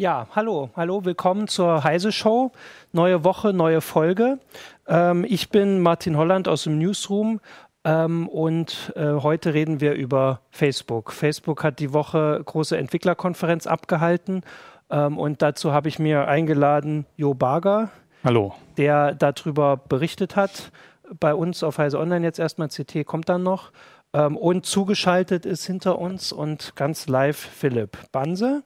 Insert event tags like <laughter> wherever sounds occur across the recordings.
Ja, hallo, hallo, willkommen zur Heise Show. Neue Woche, neue Folge. Ähm, ich bin Martin Holland aus dem Newsroom ähm, und äh, heute reden wir über Facebook. Facebook hat die Woche große Entwicklerkonferenz abgehalten ähm, und dazu habe ich mir eingeladen Jo Barger. Hallo. Der darüber berichtet hat. Bei uns auf Heise Online jetzt erstmal CT kommt dann noch. Ähm, und zugeschaltet ist hinter uns und ganz live Philipp Banse.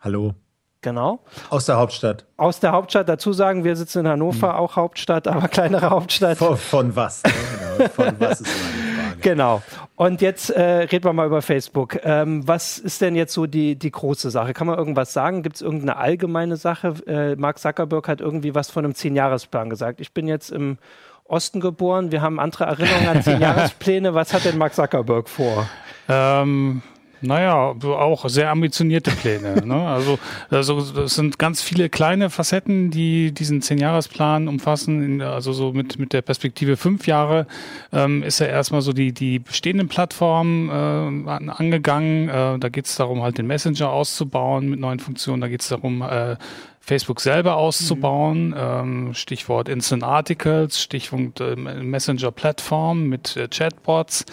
Hallo. Genau. Aus der Hauptstadt. Aus der Hauptstadt. Dazu sagen, wir sitzen in Hannover, hm. auch Hauptstadt, aber kleinere Hauptstadt. Von, von was? Ne? genau. Von was ist meine Frage. <laughs> Genau. Und jetzt äh, reden wir mal über Facebook. Ähm, was ist denn jetzt so die, die große Sache? Kann man irgendwas sagen? Gibt es irgendeine allgemeine Sache? Äh, Mark Zuckerberg hat irgendwie was von einem Zehn-Jahres-Plan gesagt. Ich bin jetzt im Osten geboren. Wir haben andere Erinnerungen an <laughs> Zehn-Jahrespläne. was hat denn Mark Zuckerberg vor? Ähm, naja, auch sehr ambitionierte Pläne. ne? Also, also es sind ganz viele kleine Facetten, die diesen Zehn-Jahres-Plan umfassen. Also so mit, mit der Perspektive fünf Jahre ähm, ist er erstmal so die, die bestehenden Plattformen äh, angegangen. Äh, da geht es darum, halt den Messenger auszubauen mit neuen Funktionen. Da geht es darum, äh, Facebook selber auszubauen. Mhm. Ähm, Stichwort Instant Articles, Stichwort äh, Messenger Plattform mit äh, Chatbots.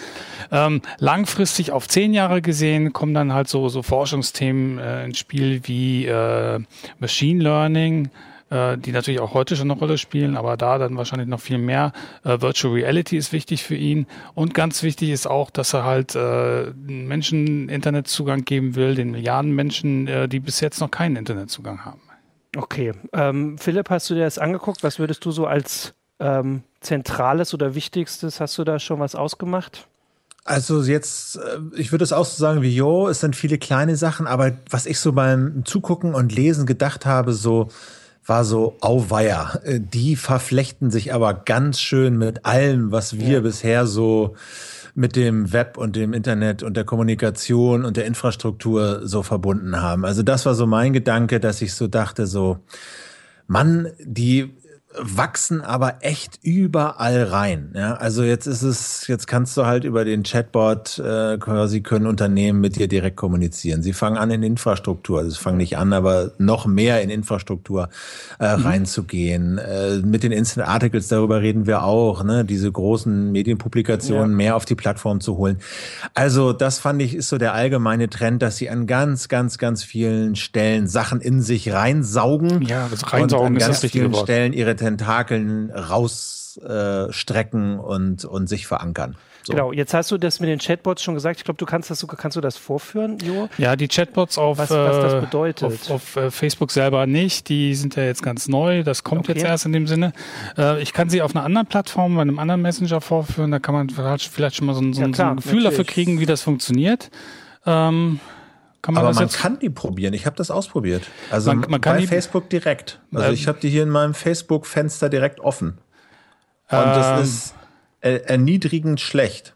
Ähm, langfristig auf zehn Jahre gesehen kommen dann halt so, so Forschungsthemen äh, ins Spiel wie äh, Machine Learning, äh, die natürlich auch heute schon eine Rolle spielen, aber da dann wahrscheinlich noch viel mehr. Äh, Virtual Reality ist wichtig für ihn und ganz wichtig ist auch, dass er halt äh, Menschen Internetzugang geben will, den Milliarden Menschen, äh, die bis jetzt noch keinen Internetzugang haben. Okay. Ähm, Philipp, hast du dir das angeguckt? Was würdest du so als ähm, zentrales oder wichtigstes, hast du da schon was ausgemacht? Also jetzt, äh, ich würde es auch so sagen wie Jo, es sind viele kleine Sachen, aber was ich so beim Zugucken und Lesen gedacht habe, so war so Auweia. Äh, die verflechten sich aber ganz schön mit allem, was wir ja. bisher so mit dem Web und dem Internet und der Kommunikation und der Infrastruktur so verbunden haben. Also das war so mein Gedanke, dass ich so dachte, so, Mann, die wachsen aber echt überall rein. Ja, also jetzt ist es, jetzt kannst du halt über den Chatbot äh, quasi können Unternehmen mit dir direkt kommunizieren. Sie fangen an in Infrastruktur, also sie fangen nicht an, aber noch mehr in Infrastruktur äh, mhm. reinzugehen. Äh, mit den Instant Articles darüber reden wir auch, ne, diese großen Medienpublikationen ja. mehr auf die Plattform zu holen. Also das fand ich ist so der allgemeine Trend, dass sie an ganz, ganz, ganz vielen Stellen Sachen in sich reinsaugen. Ja, das reinsaugen und an ganz vielen Stellen ihre Tentakeln rausstrecken äh, und, und sich verankern. So. Genau, jetzt hast du das mit den Chatbots schon gesagt. Ich glaube, du kannst das sogar, kannst du das vorführen, Jo? Ja, die Chatbots auf, was, was das äh, bedeutet. auf, auf äh, Facebook selber nicht. Die sind ja jetzt ganz neu. Das kommt okay. jetzt erst in dem Sinne. Äh, ich kann sie auf einer anderen Plattform, bei einem anderen Messenger vorführen. Da kann man vielleicht schon mal so ein, so ja, klar, so ein Gefühl natürlich. dafür kriegen, wie das funktioniert. Ähm, kann man Aber man kann die probieren. Ich habe das ausprobiert. Also man, man bei Facebook direkt. Also ähm, ich habe die hier in meinem Facebook-Fenster direkt offen. Und ähm, das ist erniedrigend schlecht.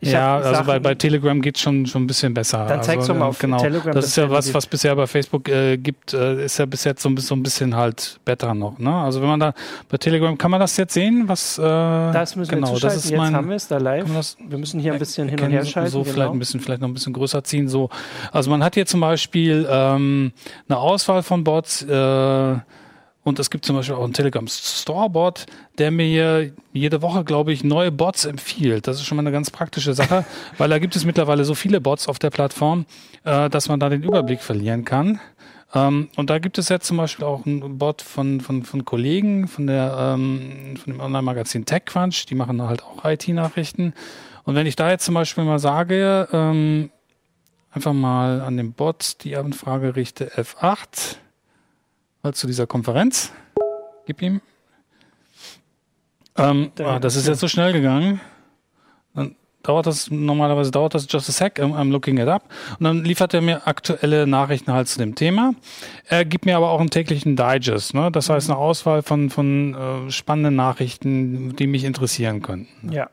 Ja, also bei, bei Telegram geht es schon, schon ein bisschen besser. Dann zeigst also, du mal auf genau. Telegram. Das ist ja was, was bisher bei Facebook äh, gibt, äh, ist ja bis jetzt so ein, bisschen, so ein bisschen halt besser noch. Ne? Also wenn man da bei Telegram, kann man das jetzt sehen? Was, äh, das müssen genau, wir das ist jetzt mein, haben wir es da live. Das, wir müssen hier ein bisschen hin und her schalten. So genau. vielleicht ein bisschen, vielleicht noch ein bisschen größer ziehen. So. Also man hat hier zum Beispiel ähm, eine Auswahl von Bots, äh, und es gibt zum Beispiel auch einen Telegram Storebot, der mir jede Woche, glaube ich, neue Bots empfiehlt. Das ist schon mal eine ganz praktische Sache, <laughs> weil da gibt es mittlerweile so viele Bots auf der Plattform, äh, dass man da den Überblick verlieren kann. Ähm, und da gibt es jetzt zum Beispiel auch einen Bot von, von, von Kollegen von, der, ähm, von dem Online-Magazin TechCrunch, die machen halt auch IT-Nachrichten. Und wenn ich da jetzt zum Beispiel mal sage, ähm, einfach mal an den Bot die Anfrage richte F8, mal zu dieser Konferenz, gib ihm. Ähm, ah, das ist jetzt so schnell gegangen. Dann dauert das, normalerweise dauert das just a sec, I'm looking it up. Und dann liefert er mir aktuelle Nachrichten halt zu dem Thema. Er gibt mir aber auch einen täglichen Digest, ne? Das heißt eine Auswahl von, von äh, spannenden Nachrichten, die mich interessieren könnten. Ja.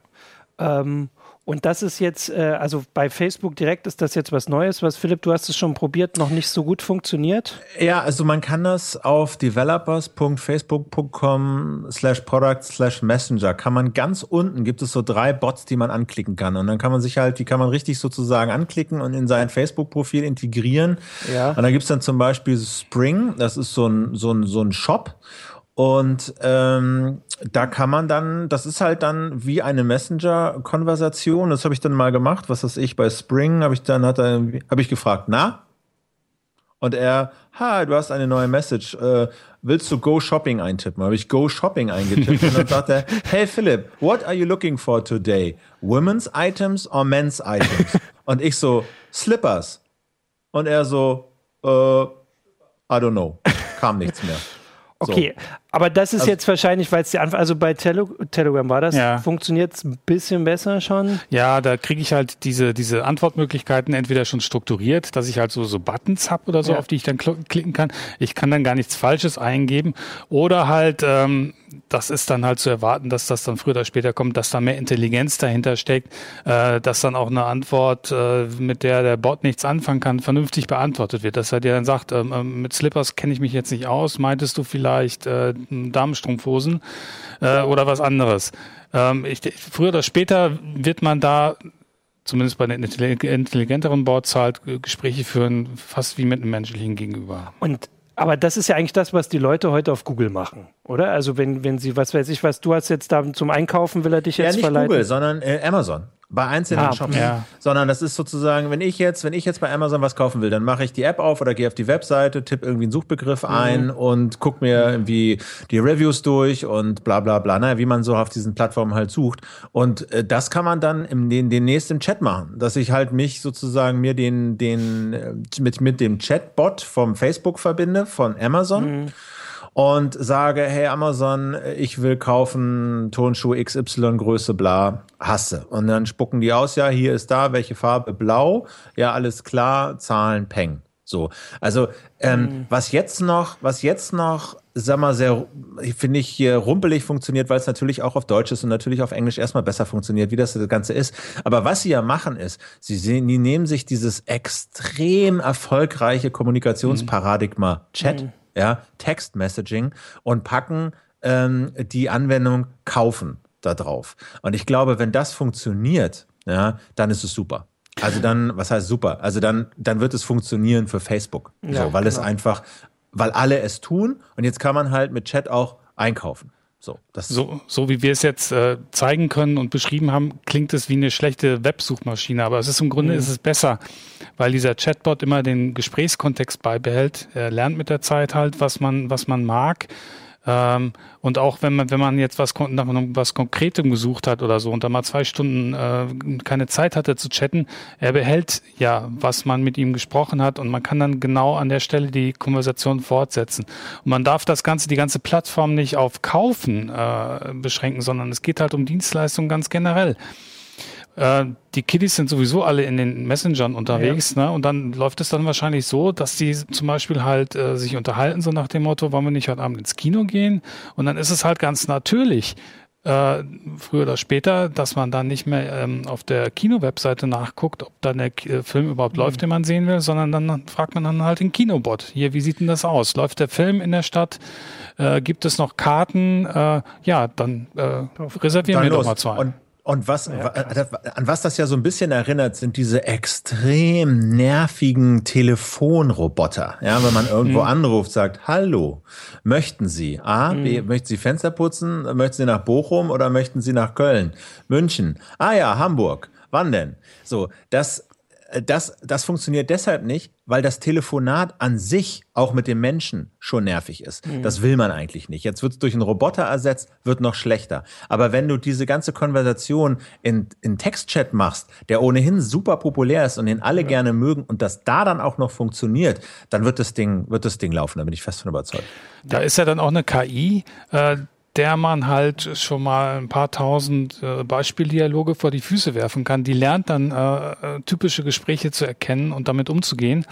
Ähm, und das ist jetzt, äh, also bei Facebook direkt ist das jetzt was Neues, was Philipp, du hast es schon probiert, noch nicht so gut funktioniert. Ja, also man kann das auf developers.facebook.com slash product slash messenger kann man ganz unten gibt es so drei Bots, die man anklicken kann. Und dann kann man sich halt, die kann man richtig sozusagen anklicken und in sein Facebook-Profil integrieren. Ja. Und dann gibt es dann zum Beispiel Spring, das ist so ein, so ein, so ein Shop. Und ähm, da kann man dann, das ist halt dann wie eine Messenger-Konversation. Das habe ich dann mal gemacht. Was weiß ich, bei Spring habe ich dann hat er, habe ich gefragt, na? Und er, ha, du hast eine neue Message. Äh, willst du Go Shopping eintippen? Habe ich Go Shopping eingetippt und dann sagt er, hey Philip, what are you looking for today? Women's items or men's items? Und ich so, Slippers. Und er so, äh, I don't know. Kam nichts mehr. Okay, so. Aber das ist also, jetzt wahrscheinlich, weil es die Anfang, also bei Tele Telegram war das, ja. funktioniert es ein bisschen besser schon? Ja, da kriege ich halt diese, diese Antwortmöglichkeiten entweder schon strukturiert, dass ich halt so, so Buttons habe oder so, ja. auf die ich dann klicken kann. Ich kann dann gar nichts Falsches eingeben oder halt, ähm, das ist dann halt zu erwarten, dass das dann früher oder später kommt, dass da mehr Intelligenz dahinter steckt, äh, dass dann auch eine Antwort, äh, mit der der Bot nichts anfangen kann, vernünftig beantwortet wird. Dass er dir dann sagt, ähm, ähm mit Slippers kenne ich mich jetzt nicht aus, meintest du vielleicht äh, Damenstrumpfhosen äh, oder was anderes. Ähm, ich, früher oder später wird man da zumindest bei den intelligenteren Bots halt Gespräche führen, fast wie mit einem menschlichen Gegenüber. Und aber das ist ja eigentlich das, was die Leute heute auf Google machen, oder? Also wenn, wenn sie, was weiß ich, was du hast jetzt da zum Einkaufen, will er dich jetzt ja, nicht verleiten? Google, sondern äh, Amazon bei einzelnen ah, Shops, ja. sondern das ist sozusagen, wenn ich jetzt, wenn ich jetzt bei Amazon was kaufen will, dann mache ich die App auf oder gehe auf die Webseite, tippe irgendwie einen Suchbegriff mhm. ein und guck mir irgendwie die Reviews durch und bla bla bla, naja, wie man so auf diesen Plattformen halt sucht. Und äh, das kann man dann im, den, demnächst im Chat machen, dass ich halt mich sozusagen mir den, den äh, mit, mit dem Chatbot vom Facebook verbinde, von Amazon. Mhm und sage, hey Amazon, ich will kaufen Turnschuh XY Größe bla, hasse. Und dann spucken die aus, ja, hier ist da, welche Farbe? Blau. Ja, alles klar, Zahlen, Peng. So. Also, ähm, mhm. was jetzt noch, was jetzt noch, sag mal, sehr, finde ich, hier rumpelig funktioniert, weil es natürlich auch auf Deutsch ist und natürlich auf Englisch erstmal besser funktioniert, wie das, das Ganze ist. Aber was sie ja machen ist, sie sehen, die nehmen sich dieses extrem erfolgreiche Kommunikationsparadigma mhm. Chat mhm ja, Text-Messaging und packen ähm, die Anwendung kaufen da drauf. Und ich glaube, wenn das funktioniert, ja, dann ist es super. Also dann, was heißt super? Also dann, dann wird es funktionieren für Facebook. Ja, so, weil genau. es einfach, weil alle es tun und jetzt kann man halt mit Chat auch einkaufen. So, das so, so wie wir es jetzt äh, zeigen können und beschrieben haben, klingt es wie eine schlechte Websuchmaschine, aber es ist im Grunde mhm. ist es besser, weil dieser Chatbot immer den Gesprächskontext beibehält. Er lernt mit der Zeit halt, was man, was man mag ähm, und auch wenn man, wenn man jetzt was, was Konkretem gesucht hat oder so und da mal zwei Stunden äh, keine Zeit hatte zu chatten, er behält ja, was man mit ihm gesprochen hat und man kann dann genau an der Stelle die Konversation fortsetzen. Und man darf das Ganze, die ganze Plattform nicht auf Kaufen äh, beschränken, sondern es geht halt um Dienstleistungen ganz generell. Äh, die Kiddies sind sowieso alle in den Messengern unterwegs, ja. ne? Und dann läuft es dann wahrscheinlich so, dass die zum Beispiel halt äh, sich unterhalten, so nach dem Motto, wollen wir nicht heute Abend ins Kino gehen? Und dann ist es halt ganz natürlich, äh, früher oder später, dass man dann nicht mehr ähm, auf der Kino-Webseite nachguckt, ob dann der K Film überhaupt mhm. läuft, den man sehen will, sondern dann fragt man dann halt den Kinobot. Hier, wie sieht denn das aus? Läuft der Film in der Stadt? Äh, gibt es noch Karten? Äh, ja, dann äh, reservieren dann wir los. doch mal zwei. Und und was, ja, an was das ja so ein bisschen erinnert, sind diese extrem nervigen Telefonroboter. Ja, wenn man irgendwo mhm. anruft, sagt, hallo, möchten Sie A, mhm. B, möchten Sie Fenster putzen? Möchten Sie nach Bochum oder möchten Sie nach Köln? München? Ah ja, Hamburg. Wann denn? So, das, äh, das, das funktioniert deshalb nicht, weil das Telefonat an sich auch mit dem Menschen schon nervig ist. Mhm. Das will man eigentlich nicht. Jetzt wird es durch einen Roboter ersetzt, wird noch schlechter. Aber wenn du diese ganze Konversation in, in Textchat machst, der ohnehin super populär ist und den alle ja. gerne mögen und das da dann auch noch funktioniert, dann wird das Ding, wird das Ding laufen. Da bin ich fest von überzeugt. Da ist ja dann auch eine KI, äh, der man halt schon mal ein paar tausend äh, Beispieldialoge vor die Füße werfen kann. Die lernt dann äh, äh typische Gespräche zu erkennen und damit umzugehen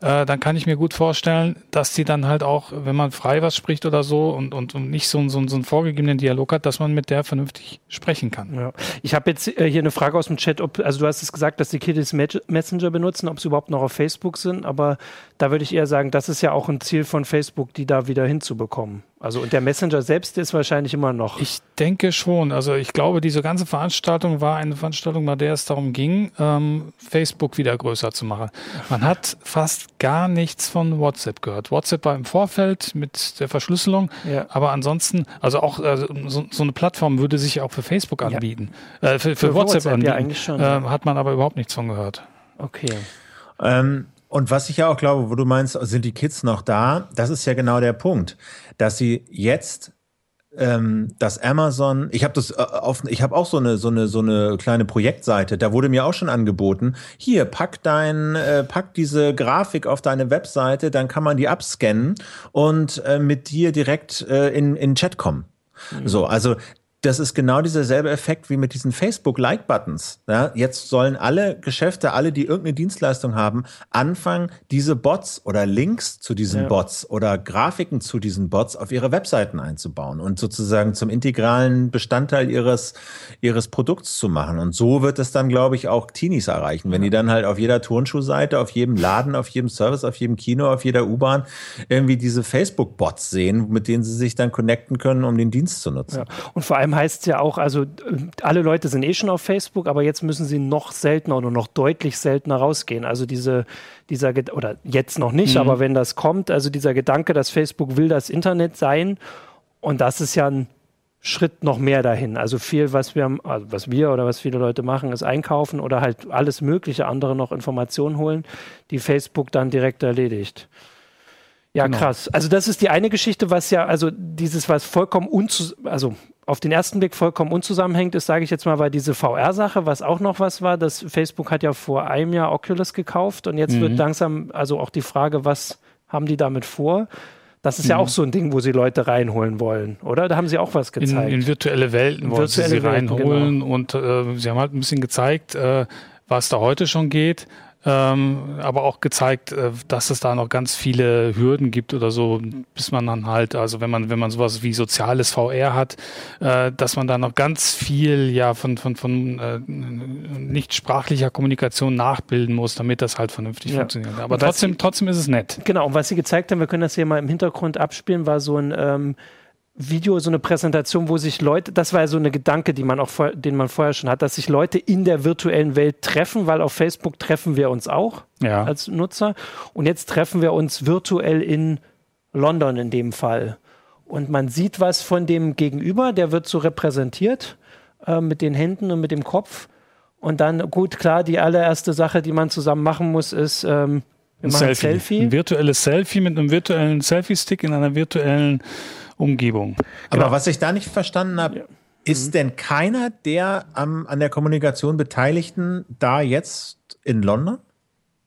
äh, dann kann ich mir gut vorstellen, dass die dann halt auch, wenn man frei was spricht oder so und, und, und nicht so, so, so einen vorgegebenen Dialog hat, dass man mit der vernünftig sprechen kann. Ja. Ich habe jetzt äh, hier eine Frage aus dem Chat, ob, also du hast es gesagt, dass die Kiddies Messenger benutzen, ob sie überhaupt noch auf Facebook sind, aber da würde ich eher sagen, das ist ja auch ein Ziel von Facebook, die da wieder hinzubekommen. Also und der Messenger selbst ist wahrscheinlich immer noch. Ich denke schon. Also ich glaube, diese ganze Veranstaltung war eine Veranstaltung, bei der es darum ging, ähm, Facebook wieder größer zu machen. Man hat fast gar nichts von WhatsApp gehört. WhatsApp war im Vorfeld mit der Verschlüsselung, ja. aber ansonsten, also auch also so, so, eine Plattform würde sich auch für Facebook anbieten, ja. äh, für, für, für, WhatsApp, WhatsApp anbieten. Ja, eigentlich schon, äh, hat man aber überhaupt nichts von gehört. Okay. Ähm, und was ich ja auch glaube, wo du meinst, sind die Kids noch da? Das ist ja genau der Punkt, dass sie jetzt ähm, dass Amazon, ich habe das äh, auf, ich habe auch so eine so eine so eine kleine Projektseite. Da wurde mir auch schon angeboten, hier pack dein, äh, pack diese Grafik auf deine Webseite, dann kann man die abscannen und äh, mit dir direkt äh, in in Chat kommen. Mhm. So, also das ist genau dieser selbe Effekt wie mit diesen Facebook-Like-Buttons. Ja, jetzt sollen alle Geschäfte, alle, die irgendeine Dienstleistung haben, anfangen, diese Bots oder Links zu diesen ja. Bots oder Grafiken zu diesen Bots auf ihre Webseiten einzubauen und sozusagen zum integralen Bestandteil ihres, ihres Produkts zu machen. Und so wird es dann, glaube ich, auch Teenies erreichen. Wenn die dann halt auf jeder Turnschuhseite, auf jedem Laden, auf jedem Service, auf jedem Kino, auf jeder U-Bahn irgendwie diese Facebook-Bots sehen, mit denen sie sich dann connecten können, um den Dienst zu nutzen. Ja. Und vor allem allem heißt es ja auch, also alle Leute sind eh schon auf Facebook, aber jetzt müssen sie noch seltener oder noch deutlich seltener rausgehen. Also diese, dieser, oder jetzt noch nicht, mhm. aber wenn das kommt, also dieser Gedanke, dass Facebook will das Internet sein und das ist ja ein Schritt noch mehr dahin. Also viel, was wir, also was wir oder was viele Leute machen, ist einkaufen oder halt alles mögliche andere noch Informationen holen, die Facebook dann direkt erledigt. Ja, genau. krass. Also das ist die eine Geschichte, was ja, also dieses, was vollkommen unzu, also auf den ersten Blick vollkommen unzusammenhängt ist, sage ich jetzt mal, war diese VR-Sache, was auch noch was war. Das Facebook hat ja vor einem Jahr Oculus gekauft und jetzt mhm. wird langsam, also auch die Frage, was haben die damit vor? Das ist mhm. ja auch so ein Ding, wo sie Leute reinholen wollen, oder? Da haben sie auch was gezeigt. In, in virtuelle Welten wollen sie sie Welten, reinholen genau. und äh, sie haben halt ein bisschen gezeigt, äh, was da heute schon geht ähm, aber auch gezeigt, äh, dass es da noch ganz viele Hürden gibt oder so, bis man dann halt, also wenn man, wenn man sowas wie soziales VR hat, äh, dass man da noch ganz viel ja von, von, von äh, nicht sprachlicher Kommunikation nachbilden muss, damit das halt vernünftig ja. funktioniert. Aber trotzdem, trotzdem ist es nett. Genau, und was Sie gezeigt haben, wir können das hier mal im Hintergrund abspielen, war so ein ähm, Video, so eine Präsentation, wo sich Leute, das war ja so eine Gedanke, die man auch, den man vorher schon hat, dass sich Leute in der virtuellen Welt treffen, weil auf Facebook treffen wir uns auch ja. als Nutzer. Und jetzt treffen wir uns virtuell in London in dem Fall. Und man sieht was von dem Gegenüber, der wird so repräsentiert äh, mit den Händen und mit dem Kopf. Und dann, gut, klar, die allererste Sache, die man zusammen machen muss, ist, ähm, wir ein Selfie. Ein, Selfie. ein virtuelles Selfie mit einem virtuellen Selfie-Stick in einer virtuellen Umgebung. Aber genau. was ich da nicht verstanden habe, ja. ist mhm. denn keiner der am, an der Kommunikation Beteiligten da jetzt in London?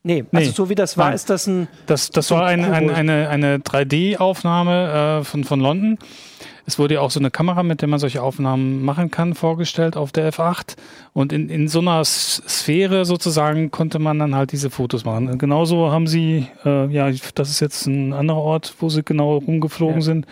Nee, also nee. so wie das war, Nein. ist das ein. Das, das war ein, ein, eine, eine 3D-Aufnahme äh, von, von London. Es wurde ja auch so eine Kamera, mit der man solche Aufnahmen machen kann, vorgestellt auf der F8. Und in, in so einer Sphäre sozusagen konnte man dann halt diese Fotos machen. Genauso haben sie, äh, ja, das ist jetzt ein anderer Ort, wo sie genau rumgeflogen ja. sind.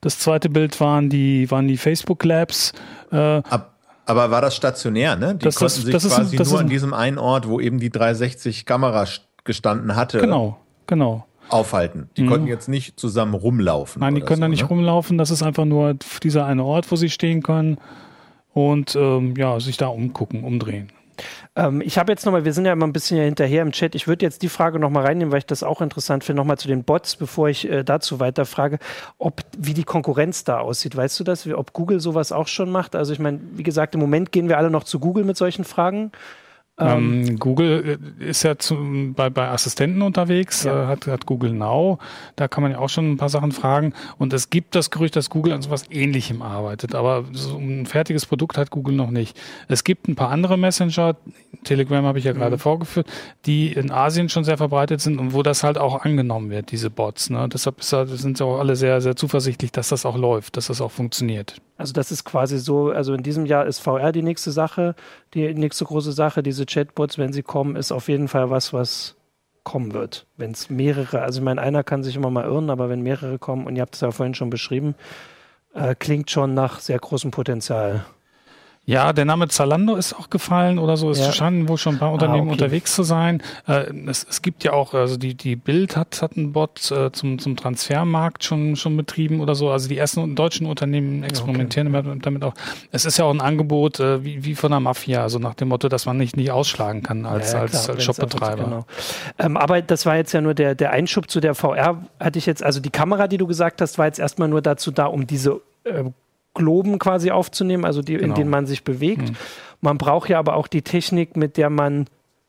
Das zweite Bild waren die, waren die Facebook Labs. Äh, Ab, aber war das stationär, ne? Die das, konnten das, sich das quasi ist, nur an diesem einen Ort, wo eben die 360 Kamera gestanden hatte. Genau, genau aufhalten. Die mhm. konnten jetzt nicht zusammen rumlaufen. Nein, die können so, da nicht ne? rumlaufen. Das ist einfach nur dieser eine Ort, wo sie stehen können und ähm, ja, sich da umgucken, umdrehen. Ähm, ich habe jetzt nochmal, wir sind ja immer ein bisschen hinterher im Chat. Ich würde jetzt die Frage nochmal reinnehmen, weil ich das auch interessant finde, nochmal zu den Bots, bevor ich äh, dazu weiter frage, ob, wie die Konkurrenz da aussieht. Weißt du das, ob Google sowas auch schon macht? Also ich meine, wie gesagt, im Moment gehen wir alle noch zu Google mit solchen Fragen. Ähm, ähm, Google äh, ist ja zum, bei, bei Assistenten unterwegs, ja. äh, hat, hat Google Now. Da kann man ja auch schon ein paar Sachen fragen. Und es gibt das Gerücht, dass Google an sowas Ähnlichem arbeitet. Aber so ein fertiges Produkt hat Google noch nicht. Es gibt ein paar andere Messenger, Telegram habe ich ja gerade mhm. vorgeführt, die in Asien schon sehr verbreitet sind und wo das halt auch angenommen wird, diese Bots. Ne? Deshalb ist, sind sie auch alle sehr, sehr zuversichtlich, dass das auch läuft, dass das auch funktioniert. Also das ist quasi so, also in diesem Jahr ist VR die nächste Sache, die nächste große Sache. Diese Chatbots, wenn sie kommen, ist auf jeden Fall was, was kommen wird. Wenn es mehrere, also ich meine, einer kann sich immer mal irren, aber wenn mehrere kommen, und ihr habt es ja vorhin schon beschrieben, äh, klingt schon nach sehr großem Potenzial. Ja, der Name Zalando ist auch gefallen oder so. Es ja. scheinen wohl schon ein paar Unternehmen ah, okay. unterwegs zu sein. Äh, es, es, gibt ja auch, also die, die Bild hat, hat einen Bot äh, zum, zum Transfermarkt schon, schon betrieben oder so. Also die ersten deutschen Unternehmen experimentieren okay. damit auch. Es ist ja auch ein Angebot äh, wie, wie von der Mafia, also nach dem Motto, dass man nicht, nicht ausschlagen kann als, ja, als, als Shopbetreiber. Genau. Ähm, aber das war jetzt ja nur der, der Einschub zu der VR, hatte ich jetzt, also die Kamera, die du gesagt hast, war jetzt erstmal nur dazu da, um diese äh, Globen quasi aufzunehmen, also die, genau. in denen man sich bewegt. Mhm. Man braucht ja aber auch die Technik, mit der man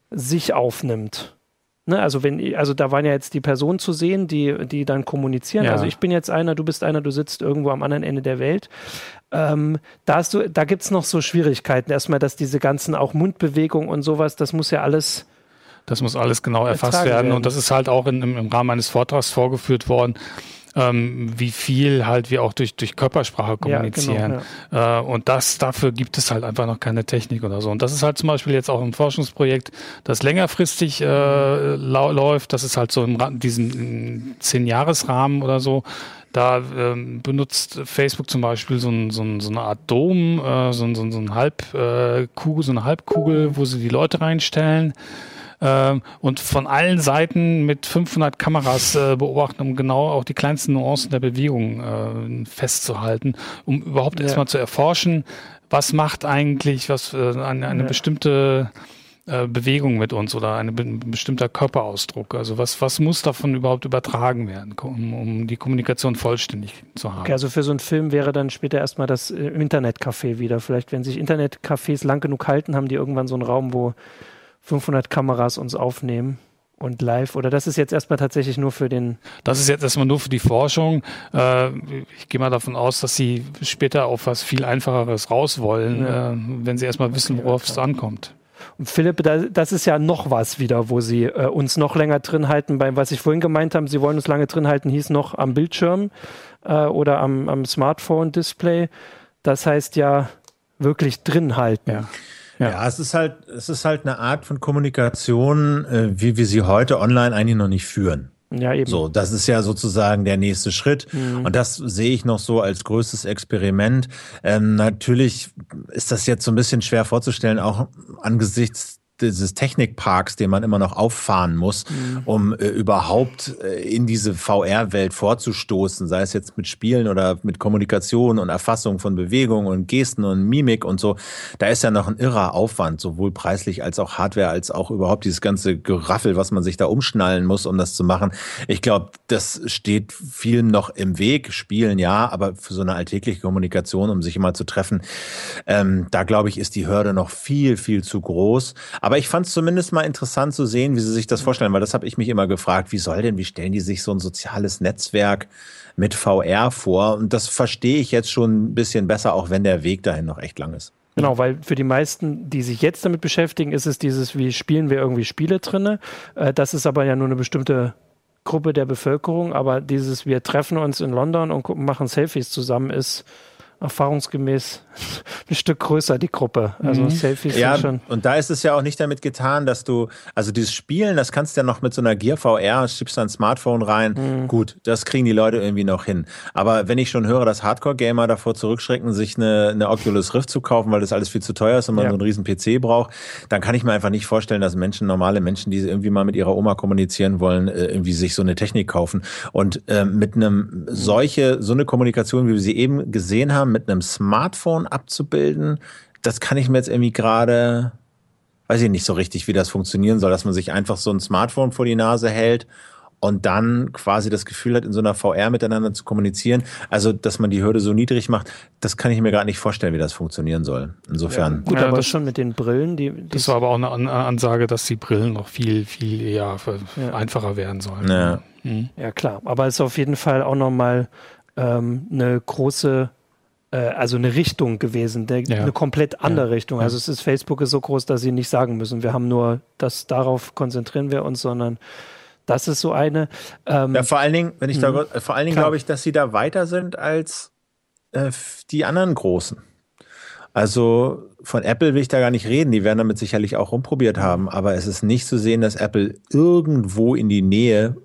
sich aufnimmt. Ne? Also wenn, also da waren ja jetzt die Personen zu sehen, die, die dann kommunizieren. Ja. Also ich bin jetzt einer, du bist einer, du sitzt irgendwo am anderen Ende der Welt. Ähm, da da gibt es noch so Schwierigkeiten. Erstmal, dass diese ganzen auch Mundbewegungen und sowas, das muss ja alles das muss alles genau erfasst werden. werden. Und das ist halt auch in, im, im Rahmen eines Vortrags vorgeführt worden ähm, wie viel halt wir auch durch, durch Körpersprache kommunizieren. Ja, genau, ja. Äh, und das, dafür gibt es halt einfach noch keine Technik oder so. Und das ist halt zum Beispiel jetzt auch ein Forschungsprojekt, das längerfristig äh, läuft. Das ist halt so in diesem Zehn-Jahres-Rahmen oder so. Da ähm, benutzt Facebook zum Beispiel so, ein, so, ein, so eine Art Dom, äh, so, ein, so, ein Halbkugel, äh, so eine Halbkugel, wo sie die Leute reinstellen ähm, und von allen Seiten mit 500 Kameras äh, beobachten, um genau auch die kleinsten Nuancen der Bewegung äh, festzuhalten, um überhaupt ja. erstmal zu erforschen, was macht eigentlich was äh, eine, eine ja. bestimmte äh, Bewegung mit uns oder ein bestimmter Körperausdruck. Also was, was muss davon überhaupt übertragen werden, um, um die Kommunikation vollständig zu haben? Okay, also für so einen Film wäre dann später erstmal das äh, Internetcafé wieder. Vielleicht, wenn sich Internetcafés lang genug halten, haben die irgendwann so einen Raum, wo 500 Kameras uns aufnehmen und live oder das ist jetzt erstmal tatsächlich nur für den. Das ist jetzt erstmal nur für die Forschung. Äh, ich gehe mal davon aus, dass sie später auf was viel einfacheres raus wollen, ja. äh, wenn sie erstmal wissen, okay, worauf es ankommt. Und Philipp, das ist ja noch was wieder, wo sie äh, uns noch länger drin halten. Beim, was ich vorhin gemeint habe, sie wollen uns lange drin halten, hieß noch am Bildschirm äh, oder am, am Smartphone-Display. Das heißt ja wirklich drin halten. Ja. Ja. ja, es ist halt, es ist halt eine Art von Kommunikation, äh, wie wir sie heute online eigentlich noch nicht führen. Ja, eben. So, das ist ja sozusagen der nächste Schritt. Mhm. Und das sehe ich noch so als größtes Experiment. Ähm, natürlich ist das jetzt so ein bisschen schwer vorzustellen, auch angesichts dieses Technikparks, den man immer noch auffahren muss, mhm. um äh, überhaupt äh, in diese VR-Welt vorzustoßen, sei es jetzt mit Spielen oder mit Kommunikation und Erfassung von Bewegungen und Gesten und Mimik und so. Da ist ja noch ein irrer Aufwand, sowohl preislich als auch Hardware, als auch überhaupt dieses ganze Geraffel, was man sich da umschnallen muss, um das zu machen. Ich glaube, das steht vielen noch im Weg. Spielen ja, aber für so eine alltägliche Kommunikation, um sich immer zu treffen, ähm, da glaube ich, ist die Hürde noch viel, viel zu groß. Aber aber ich fand es zumindest mal interessant zu sehen, wie sie sich das vorstellen, weil das habe ich mich immer gefragt, wie soll denn, wie stellen die sich so ein soziales Netzwerk mit VR vor? Und das verstehe ich jetzt schon ein bisschen besser, auch wenn der Weg dahin noch echt lang ist. Genau, weil für die meisten, die sich jetzt damit beschäftigen, ist es dieses, wie spielen wir irgendwie Spiele drinne. Äh, das ist aber ja nur eine bestimmte Gruppe der Bevölkerung, aber dieses, wir treffen uns in London und machen Selfies zusammen, ist erfahrungsgemäß ein Stück größer, die Gruppe. Also mhm. Selfies ja, sind schon. Und da ist es ja auch nicht damit getan, dass du, also dieses Spielen, das kannst du ja noch mit so einer Gear VR, schiebst dein Smartphone rein. Mhm. Gut, das kriegen die Leute irgendwie noch hin. Aber wenn ich schon höre, dass Hardcore-Gamer davor zurückschrecken, sich eine, eine Oculus Rift zu kaufen, weil das alles viel zu teuer ist und man ja. so einen riesen PC braucht, dann kann ich mir einfach nicht vorstellen, dass Menschen, normale Menschen, die irgendwie mal mit ihrer Oma kommunizieren wollen, äh, irgendwie sich so eine Technik kaufen. Und äh, mit einem solche, so eine Kommunikation, wie wir sie eben gesehen haben, mit einem Smartphone abzubilden, das kann ich mir jetzt irgendwie gerade, weiß ich nicht so richtig, wie das funktionieren soll, dass man sich einfach so ein Smartphone vor die Nase hält und dann quasi das Gefühl hat, in so einer VR miteinander zu kommunizieren. Also, dass man die Hürde so niedrig macht, das kann ich mir gar nicht vorstellen, wie das funktionieren soll. Insofern. Ja, gut, Ja, aber das- schon mit den Brillen, die, Das war aber auch eine An Ansage, dass die Brillen noch viel, viel eher Ja. einfacher werden sollen. Ja. Mhm. Ja, klar. Aber es ist auf jeden Fall auch nochmal ähm, eine große, also eine Richtung gewesen, der, Ja. eine komplett andere Ja. Richtung. Also es ist, Facebook ist so groß, dass sie nicht sagen müssen, wir haben nur das, darauf konzentrieren wir uns, sondern das ist so eine. Ähm, Ja, vor allen Dingen, wenn ich da, Mhm. vor allen Dingen glaube ich, dass sie da weiter sind als äh, die anderen Großen. Also von Apple will ich da gar nicht reden. Die werden damit sicherlich auch rumprobiert haben. Aber es ist nicht zu sehen, dass Apple irgendwo in die Nähe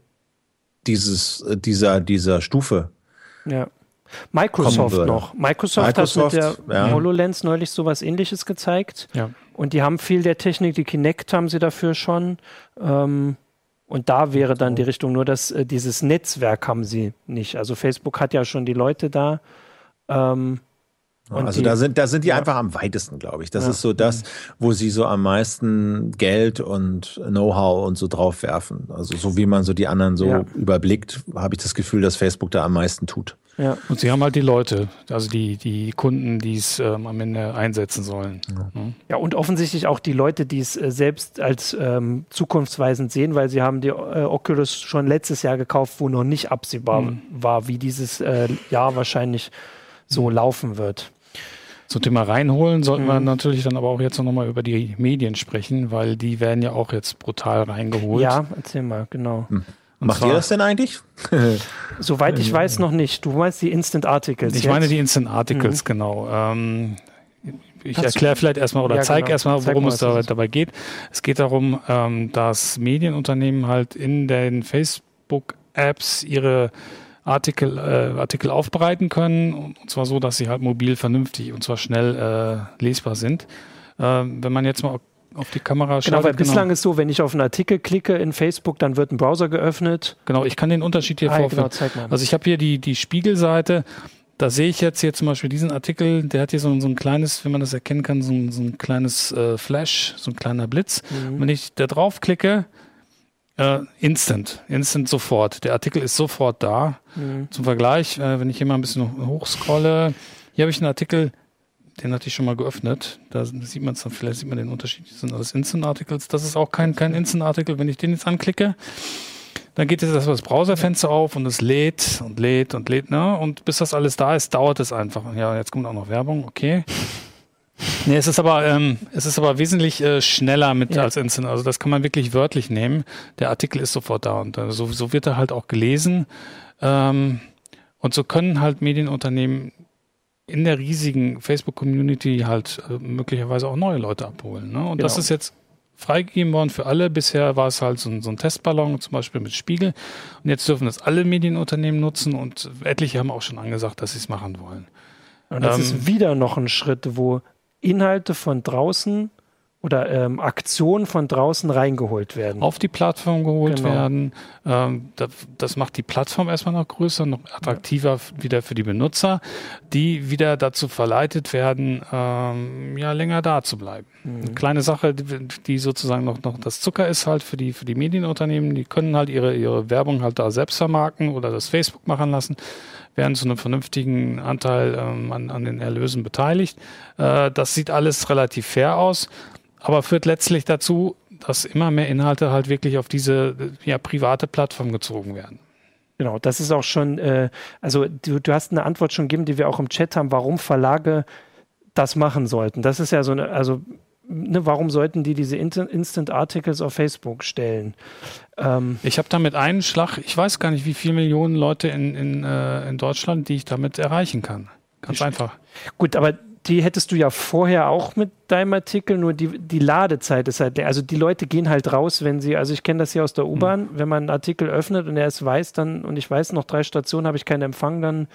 dieses, äh, dieser, dieser Stufe. Ja. Microsoft noch. Microsoft, Microsoft, hat mit der ja. HoloLens neulich sowas ähnliches gezeigt. Ja. Und die haben viel der Technik, die Kinect haben sie dafür schon. Ähm, und da wäre dann die Richtung, nur dass äh, dieses Netzwerk haben sie nicht. Also Facebook hat ja schon die Leute da. Ähm, und also die, da sind, da sind die ja. einfach am weitesten, glaube ich. Das Ja. ist so das, wo sie so am meisten Geld und Know-how und so drauf werfen. Also so wie man so die anderen so Ja. überblickt, habe ich das Gefühl, dass Facebook da am meisten tut. ja. Und sie haben halt die Leute, also die, die Kunden, die es ähm, am Ende einsetzen sollen. Ne? ja, und offensichtlich auch die Leute, die es äh, selbst als ähm, zukunftsweisend sehen, weil sie haben die äh, Oculus schon letztes Jahr gekauft, wo noch nicht absehbar Mhm. war, wie dieses äh, Jahr wahrscheinlich so laufen wird. Zum Thema reinholen sollten wir Mhm. natürlich dann aber auch jetzt noch mal über die Medien sprechen, weil die werden ja auch jetzt brutal reingeholt. Ja, erzähl mal, genau. Und Macht zwar- ihr das denn eigentlich? <laughs> Soweit ich weiß, noch nicht. Du meinst die Instant Articles. Ich meine jetzt? die Instant Articles, genau. Ähm, ich erkläre vielleicht erstmal oder Ja, zeige genau. erstmal, Zeig worum mal, es dabei geht. Es geht darum, ähm, dass Medienunternehmen halt in den Facebook-Apps ihre Artikel, äh, Artikel aufbereiten können. Und zwar so, dass sie halt mobil vernünftig und zwar schnell äh, lesbar sind. Ähm, wenn man jetzt mal auf die Kamera schaut. Genau, weil bislang ist so, wenn ich auf einen Artikel klicke in Facebook, dann wird ein Browser geöffnet. genau, ich kann den Unterschied hier Ah, vorführen. genau. Also ich habe hier die, die Spiegelseite. Da sehe ich jetzt hier zum Beispiel diesen Artikel, der hat hier so, ein- so ein kleines, wenn man das erkennen kann, so ein, so ein kleines äh, Flash, so ein kleiner Blitz. Mhm. Wenn ich da drauf klicke, äh, instant, instant sofort. Der Artikel ist sofort da. Mhm. Zum Vergleich, äh, wenn ich hier mal ein bisschen hochscrolle, hier habe ich einen Artikel, den hatte ich schon mal geöffnet. Da sieht man es dann, vielleicht sieht man den Unterschied. Das sind alles Instant-Articles. Das ist auch kein, kein Instant-Artikel. Wenn ich den jetzt anklicke, dann geht jetzt das Browserfenster auf und es lädt und lädt und lädt, ne? Und bis das alles da ist, dauert es einfach. Ja, jetzt kommt auch noch Werbung, okay. Nee, es ist aber, ähm, es ist aber wesentlich äh, schneller mit Ja. als Instant. Also das kann man wirklich wörtlich nehmen. Der Artikel ist sofort da und äh, so, so wird er halt auch gelesen. Ähm, und so können halt Medienunternehmen in der riesigen Facebook-Community halt äh, möglicherweise auch neue Leute abholen. Ne? Und das Genau. ist jetzt freigegeben worden für alle. Bisher war es halt so ein, so ein Testballon, zum Beispiel mit Spiegel. Und jetzt dürfen das alle Medienunternehmen nutzen und etliche haben auch schon angesagt, dass sie es machen wollen. Und das Ähm, ist wieder noch ein Schritt, wo Inhalte von draußen oder ähm, Aktionen von draußen reingeholt werden. Auf die Plattform geholt Genau. werden. Ähm, das, das macht die Plattform erstmal noch größer, noch attraktiver f- wieder für die Benutzer, die wieder dazu verleitet werden, ähm, ja, länger da zu bleiben. Eine kleine Sache, die, die sozusagen noch, noch das Zucker ist halt für die, für die Medienunternehmen, die können halt ihre, ihre Werbung halt da selbst vermarkten oder das Facebook machen lassen, werden zu einem vernünftigen Anteil ähm, an, an den Erlösen beteiligt. Äh, das sieht alles relativ fair aus, aber führt letztlich dazu, dass immer mehr Inhalte halt wirklich auf diese äh, ja, private Plattform gezogen werden. Genau, das ist auch schon, äh, also du, du hast eine Antwort schon gegeben, die wir auch im Chat haben, warum Verlage das machen sollten. Das ist ja so eine, also ne, warum sollten die diese Instant Articles auf Facebook stellen? Ähm, Ich habe damit einen Schlag, ich weiß gar nicht, wie viele Millionen Leute in, in, äh, in Deutschland, die ich damit erreichen kann. Ganz einfach. gut, aber die hättest du ja vorher auch mit deinem Artikel, nur die, die Ladezeit ist halt, also die Leute gehen halt raus, wenn sie, also ich kenne das hier aus der U-Bahn, wenn man einen Artikel öffnet und er ist weiß, dann, und ich weiß, noch drei Stationen habe ich keinen Empfang, dann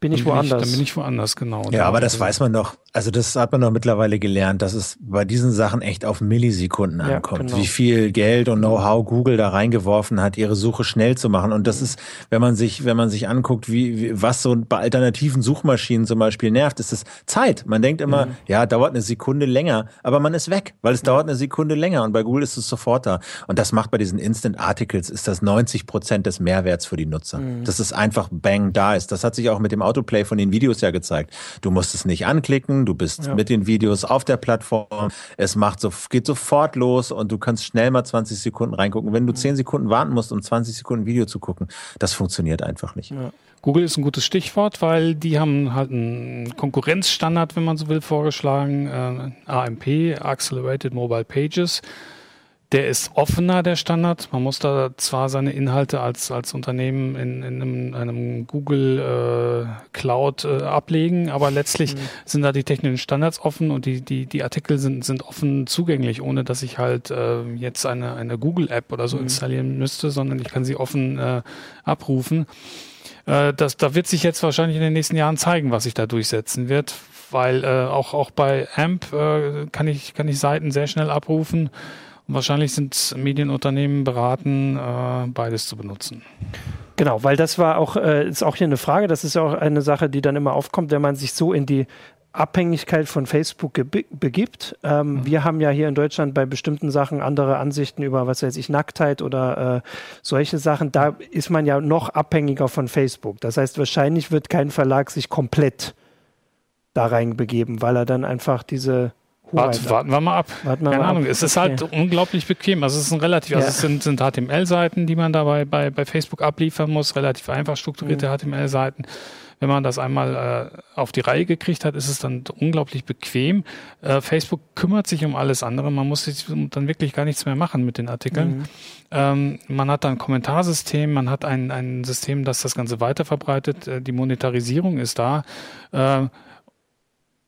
bin ich dann woanders. Bin ich, dann bin ich woanders, genau. Ja, aber das weiß man doch. Also das hat man doch mittlerweile gelernt, dass es bei diesen Sachen echt auf Millisekunden Ja, ankommt. genau. Wie viel Geld und Know-how Google da reingeworfen hat, ihre Suche schnell zu machen. Und das ist, wenn man sich, wenn man sich anguckt, wie, wie was so bei alternativen Suchmaschinen zum Beispiel nervt, ist es Zeit. Man denkt immer, Mhm. ja, dauert eine Sekunde länger, aber man ist weg, weil es dauert eine Sekunde länger und bei Google ist es sofort da. Und das macht bei diesen Instant Articles ist das 90 Prozent des Mehrwerts für die Nutzer. Mhm. Das ist einfach bang da ist. Das hat sich auch mit dem Autoplay von den Videos ja gezeigt. Du musst es nicht anklicken, du bist Ja. mit den Videos auf der Plattform. Es macht so, geht sofort los und du kannst schnell mal 20 Sekunden reingucken. Wenn du 10 Sekunden warten musst, um 20 Sekunden Video zu gucken, das funktioniert einfach nicht. Google ist ein gutes Stichwort, weil die haben halt einen Konkurrenzstandard, wenn man so will, vorgeschlagen, äh, AMP, Accelerated Mobile Pages. Der ist offener, der Standard. Man muss da zwar seine Inhalte als, als Unternehmen in, in einem, einem Google äh, Cloud äh, ablegen, aber letztlich sind da die technischen Standards offen und die, die, die Artikel sind, sind offen zugänglich, ohne dass ich halt äh, jetzt eine, eine Google-App oder so installieren müsste, sondern ich kann sie offen äh, abrufen. Äh, das, da wird sich jetzt wahrscheinlich in den nächsten Jahren zeigen, was sich da durchsetzen wird, weil äh, auch, auch bei AMP äh, kann, ich, kann ich Seiten sehr schnell abrufen. Und wahrscheinlich sind Medienunternehmen beraten, äh, beides zu benutzen. Genau, weil das war auch, äh, ist auch hier eine Frage, das ist ja auch eine Sache, die dann immer aufkommt, wenn man sich so in die Abhängigkeit von Facebook begibt. Ähm, Wir haben ja hier in Deutschland bei bestimmten Sachen andere Ansichten über, was weiß ich, Nacktheit oder äh, solche Sachen. Da ist man ja noch abhängiger von Facebook. Das heißt, wahrscheinlich wird kein Verlag sich komplett da reinbegeben, weil er dann einfach diese Wart, warten wir mal ab. Warten wir Keine mal Ahnung. ab. Es ist Okay. halt unglaublich bequem. Also es ist ein relativ, also Ja. es sind, sind HTML-Seiten, die man dabei bei, bei Facebook abliefern muss, relativ einfach strukturierte Mhm. HTML-Seiten. Wenn man das einmal äh, auf die Reihe gekriegt hat, ist es dann unglaublich bequem. Äh, Facebook kümmert sich um alles andere. Man muss sich dann wirklich gar nichts mehr machen mit den Artikeln. Mhm. Ähm, man hat dann ein Kommentarsystem, man hat ein, ein System, das das Ganze weiter verbreitet. Äh, die Monetarisierung ist da. Äh,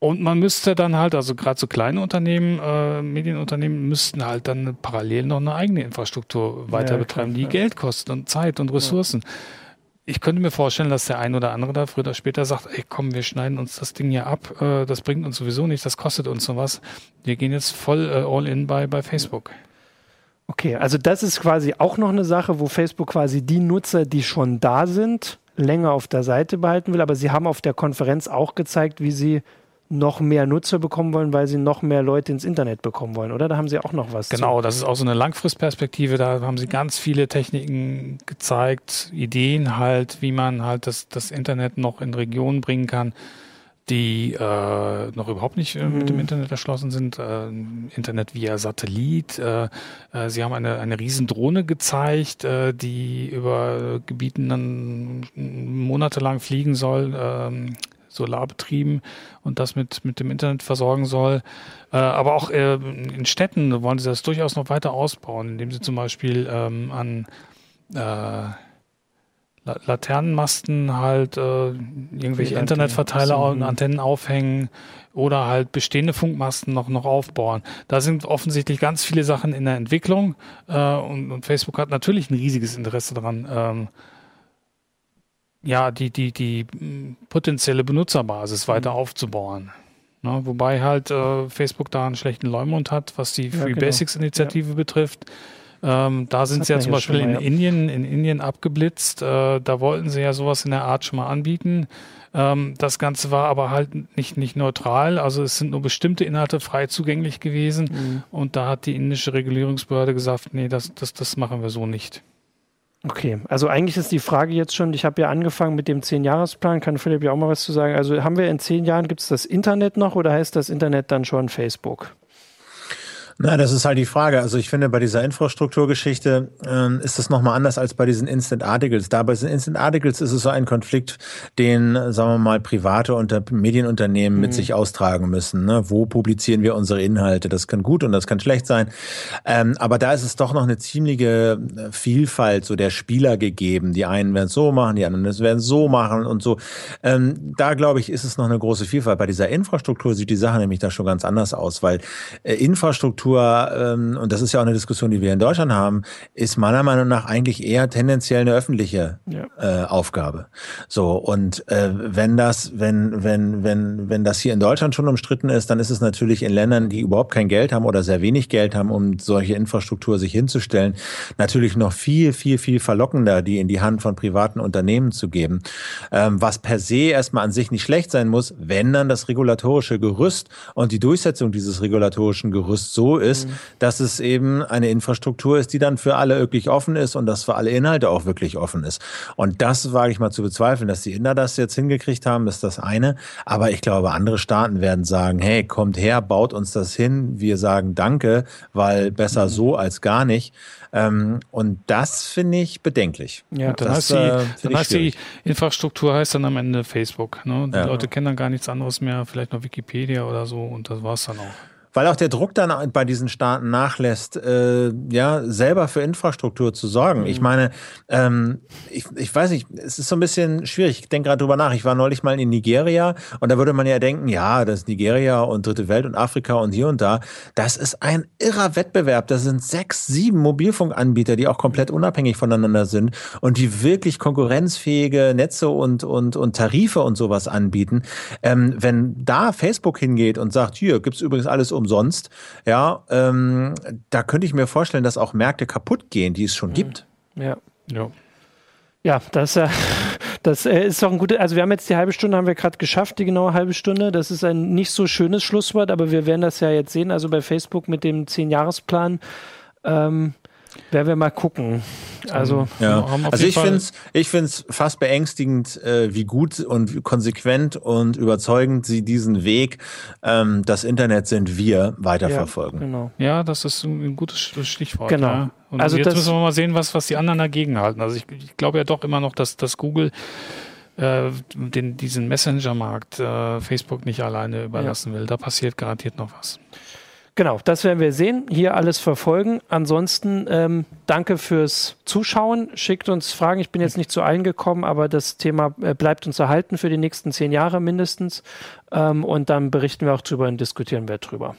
und man müsste dann halt, also gerade so kleine Unternehmen, äh, Medienunternehmen müssten halt dann parallel noch eine eigene Infrastruktur weiter Ja, betreiben, klar, die ja. Geld kostet und Zeit und Ressourcen. Ich könnte mir vorstellen, dass der ein oder andere da früher oder später sagt, ey komm, wir schneiden uns das Ding hier ab, äh, das bringt uns sowieso nichts, das kostet uns so was. Wir gehen jetzt voll äh, all in bei, bei Facebook. Okay, also das ist quasi auch noch eine Sache, wo Facebook quasi die Nutzer, die schon da sind, länger auf der Seite behalten will. Aber sie haben auf der Konferenz auch gezeigt, wie sie noch mehr Nutzer bekommen wollen, weil sie noch mehr Leute ins Internet bekommen wollen, oder? Da haben sie auch noch was Genau, das ist auch so eine Langfristperspektive. Da haben sie ganz viele Techniken gezeigt, Ideen halt, wie man halt das, das Internet noch in Regionen bringen kann, die äh, noch überhaupt nicht äh, mit dem Internet erschlossen sind. Äh, Internet via Satellit. Äh, äh, sie haben eine, eine riesen Drohne gezeigt, äh, die über Gebieten dann monatelang fliegen soll. Solarbetrieben und das mit, mit dem Internet versorgen soll. Äh, aber auch äh, in Städten wollen sie das durchaus noch weiter ausbauen, indem sie zum Beispiel ähm, an äh, La Laternenmasten halt äh, irgendwelche Internetverteiler und. Antennen aufhängen oder halt bestehende Funkmasten noch, noch aufbauen. Da sind offensichtlich ganz viele Sachen in der Entwicklung äh, und, und Facebook hat natürlich ein riesiges Interesse daran, ähm, ja, die, die, die mh, potenzielle Benutzerbasis Mhm. weiter aufzubauen. Ne, wobei halt äh, Facebook da einen schlechten Leumund hat, was die Ja, Free genau. Basics Initiative betrifft. Ähm, da sind sie ja zum Beispiel schon in mal, ja. Indien, in Indien abgeblitzt. Äh, da wollten sie ja sowas in der Art schon mal anbieten. Ähm, das Ganze war aber halt nicht, nicht neutral. Also es sind nur bestimmte Inhalte frei zugänglich gewesen. Mhm. Und da hat die indische Regulierungsbehörde gesagt, nee, das, das, das machen wir so nicht. Okay, also eigentlich ist die Frage jetzt schon, ich habe ja angefangen mit dem Zehn-Jahres-Plan, kann Philipp ja auch mal was zu sagen. Also haben wir in zehn Jahren, gibt es das Internet noch oder heißt das Internet dann schon Facebook? Na, das ist halt die Frage. Also ich finde, bei dieser Infrastrukturgeschichte ähm, ist das nochmal anders als bei diesen Instant Articles. Da bei diesen Instant Articles ist es so ein Konflikt, den, sagen wir mal, private Unter Medienunternehmen mit sich austragen müssen. Ne? Wo publizieren wir unsere Inhalte? Das kann gut und das kann schlecht sein. Ähm, aber da ist es doch noch eine ziemliche äh, Vielfalt so der Spieler gegeben. Die einen werden es so machen, die anderen werden es so machen und so. Ähm, da, glaube ich, ist es noch eine große Vielfalt. Bei dieser Infrastruktur sieht die Sache nämlich da schon ganz anders aus, weil äh, Infrastruktur Infrastruktur, ähm, und das ist ja auch eine Diskussion, die wir in Deutschland haben, ist meiner Meinung nach eigentlich eher tendenziell eine öffentliche ja. äh, Aufgabe. So, und äh, wenn das, wenn, wenn, wenn, wenn das hier in Deutschland schon umstritten ist, dann ist es natürlich in Ländern, die überhaupt kein Geld haben oder sehr wenig Geld haben, um solche Infrastruktur sich hinzustellen, natürlich noch viel, viel, viel verlockender, die in die Hand von privaten Unternehmen zu geben. Ähm, was per se erstmal an sich nicht schlecht sein muss, wenn dann das regulatorische Gerüst und die Durchsetzung dieses regulatorischen Gerüsts so ist, mhm. dass es eben eine Infrastruktur ist, die dann für alle wirklich offen ist und dass für alle Inhalte auch wirklich offen ist. Und das wage ich mal zu bezweifeln, dass die Inder das jetzt hingekriegt haben, ist das eine. Aber ich glaube, andere Staaten werden sagen, hey, kommt her, baut uns das hin. Wir sagen Danke, weil besser mhm. so als gar nicht. Ähm, und das finde ich bedenklich. Ja, dann, das, heißt, die, äh, dann heißt die Infrastruktur heißt dann am Ende Facebook. Ne? Die ja. Leute kennen dann gar nichts anderes mehr, vielleicht noch Wikipedia oder so und das war's dann auch weil auch der Druck dann bei diesen Staaten nachlässt, äh, ja, selber für Infrastruktur zu sorgen. Mhm. Ich meine, ähm, ich, ich weiß nicht, es ist so ein bisschen schwierig. Ich denke gerade drüber nach. Ich war neulich mal in Nigeria und da würde man ja denken, ja, das ist Nigeria und Dritte Welt und Afrika und hier und da. Das ist ein irrer Wettbewerb. Das sind sechs, sieben Mobilfunkanbieter, die auch komplett unabhängig voneinander sind und die wirklich konkurrenzfähige Netze und, und, und Tarife und sowas anbieten. Ähm, wenn da Facebook hingeht und sagt, hier gibt's übrigens alles um umsonst. Ja, ähm, da könnte ich mir vorstellen, dass auch Märkte kaputt gehen, die es schon mhm. gibt. Ja. Ja. Ja, das, äh, das äh, ist doch ein gutes, also wir haben jetzt die halbe Stunde, haben wir gerade geschafft, die genaue halbe Stunde. Das ist ein nicht so schönes Schlusswort, aber wir werden das ja jetzt sehen, also bei Facebook mit dem Zehn-Jahres-Plan. Ähm, werden wir mal gucken. Also, ja. also ich finde es ich find's fast beängstigend, äh, wie gut und konsequent und überzeugend sie diesen Weg, ähm, das Internet sind wir, weiterverfolgen. Ja, genau. ja das ist ein gutes Stichwort. Genau. Ja. Und also jetzt müssen wir mal sehen, was, was die anderen dagegen halten. Also ich, ich glaube ja doch immer noch, dass, dass Google äh, den, diesen Messenger-Markt äh, Facebook nicht alleine überlassen ja. will. Da passiert garantiert noch was. Genau, das werden wir sehen. Hier alles verfolgen. Ansonsten ähm, danke fürs Zuschauen. Schickt uns Fragen. Ich bin jetzt nicht zu allen gekommen, aber das Thema äh, bleibt uns erhalten für die nächsten zehn Jahre mindestens. Ähm, und dann berichten wir auch drüber und diskutieren wir drüber.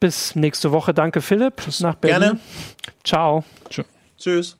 Bis nächste Woche. Danke, Philipp. Tschüss. Nach Berlin. Gerne. Ciao. Tschüss.